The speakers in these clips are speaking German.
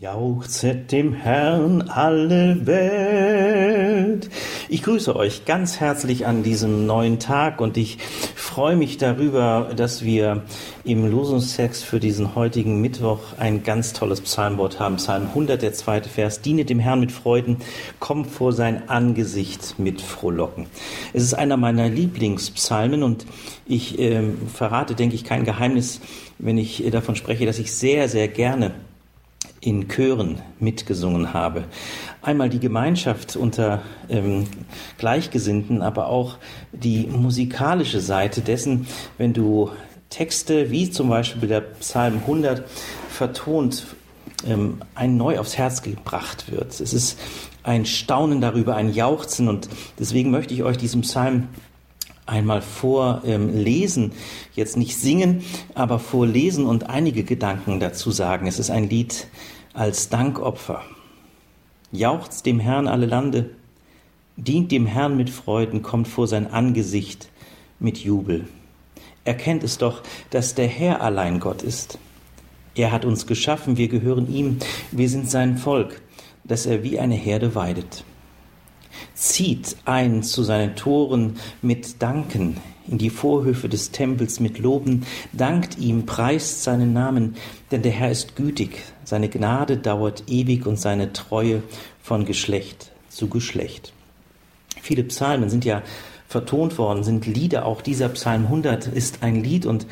Jauchzet dem Herrn alle Welt. Ich grüße euch ganz herzlich an diesem neuen Tag und ich freue mich darüber, dass wir im Losungstext für diesen heutigen Mittwoch ein ganz tolles Psalmwort haben. Psalm 100, der zweite Vers. Diene dem Herrn mit Freuden, komm vor sein Angesicht mit Frohlocken. Es ist einer meiner Lieblingspsalmen und ich äh, verrate, denke ich, kein Geheimnis, wenn ich äh, davon spreche, dass ich sehr, sehr gerne in Chören mitgesungen habe. Einmal die Gemeinschaft unter ähm, Gleichgesinnten, aber auch die musikalische Seite dessen, wenn du Texte wie zum Beispiel der Psalm 100 vertont, ähm, ein neu aufs Herz gebracht wird. Es ist ein Staunen darüber, ein Jauchzen und deswegen möchte ich euch diesen Psalm einmal vorlesen, ähm, jetzt nicht singen, aber vorlesen und einige Gedanken dazu sagen. Es ist ein Lied als Dankopfer. Jauchzt dem Herrn alle Lande, dient dem Herrn mit Freuden, kommt vor sein Angesicht mit Jubel. Erkennt es doch, dass der Herr allein Gott ist. Er hat uns geschaffen, wir gehören ihm, wir sind sein Volk, das er wie eine Herde weidet zieht ein zu seinen Toren mit Danken, in die Vorhöfe des Tempels mit Loben, dankt ihm, preist seinen Namen, denn der Herr ist gütig, seine Gnade dauert ewig und seine Treue von Geschlecht zu Geschlecht. Viele Psalmen sind ja vertont worden, sind Lieder, auch dieser Psalm 100 ist ein Lied und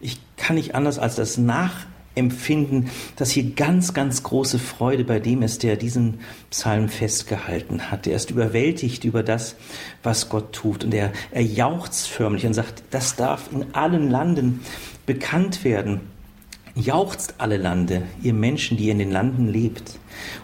ich kann nicht anders als das nach empfinden, dass hier ganz, ganz große Freude bei dem ist, der diesen Psalm festgehalten hat. Er ist überwältigt über das, was Gott tut. Und er, er jauchzt förmlich und sagt, das darf in allen Landen bekannt werden. Jauchzt alle Lande, ihr Menschen, die in den Landen lebt.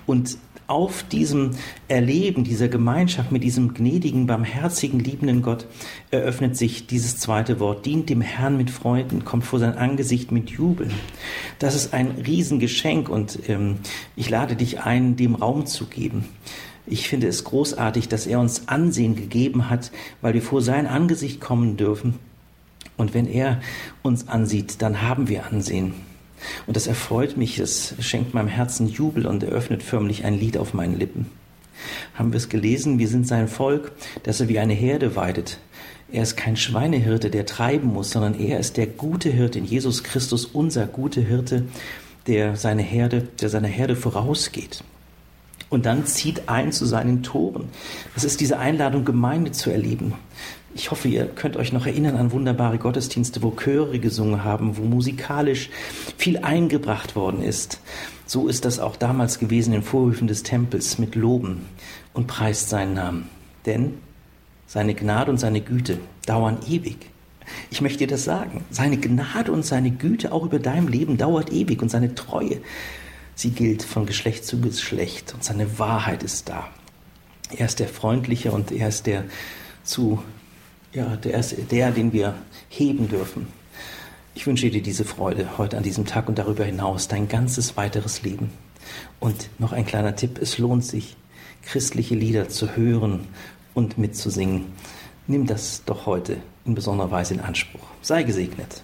Und auf diesem Erleben dieser Gemeinschaft mit diesem gnädigen, barmherzigen, liebenden Gott eröffnet sich dieses zweite Wort. Dient dem Herrn mit Freuden, kommt vor sein Angesicht mit Jubeln. Das ist ein Riesengeschenk und ähm, ich lade dich ein, dem Raum zu geben. Ich finde es großartig, dass er uns Ansehen gegeben hat, weil wir vor sein Angesicht kommen dürfen. Und wenn er uns ansieht, dann haben wir Ansehen. Und das erfreut mich, es schenkt meinem Herzen Jubel und eröffnet förmlich ein Lied auf meinen Lippen. Haben wir es gelesen, wir sind sein Volk, das er wie eine Herde weidet. Er ist kein Schweinehirte, der treiben muss, sondern er ist der gute Hirte in Jesus Christus, unser gute Hirte, der seine Herde, der seiner Herde vorausgeht. Und dann zieht ein zu seinen Toren. Das ist diese Einladung, Gemeinde zu erleben. Ich hoffe, ihr könnt euch noch erinnern an wunderbare Gottesdienste, wo Chöre gesungen haben, wo musikalisch viel eingebracht worden ist. So ist das auch damals gewesen in Vorhöfen des Tempels mit Loben und preist seinen Namen. Denn seine Gnade und seine Güte dauern ewig. Ich möchte dir das sagen. Seine Gnade und seine Güte auch über deinem Leben dauert ewig und seine Treue, sie gilt von Geschlecht zu Geschlecht und seine Wahrheit ist da. Er ist der Freundliche und er ist der zu ja, der ist der, den wir heben dürfen. Ich wünsche dir diese Freude heute an diesem Tag und darüber hinaus dein ganzes weiteres Leben. Und noch ein kleiner Tipp, es lohnt sich, christliche Lieder zu hören und mitzusingen. Nimm das doch heute in besonderer Weise in Anspruch. Sei gesegnet.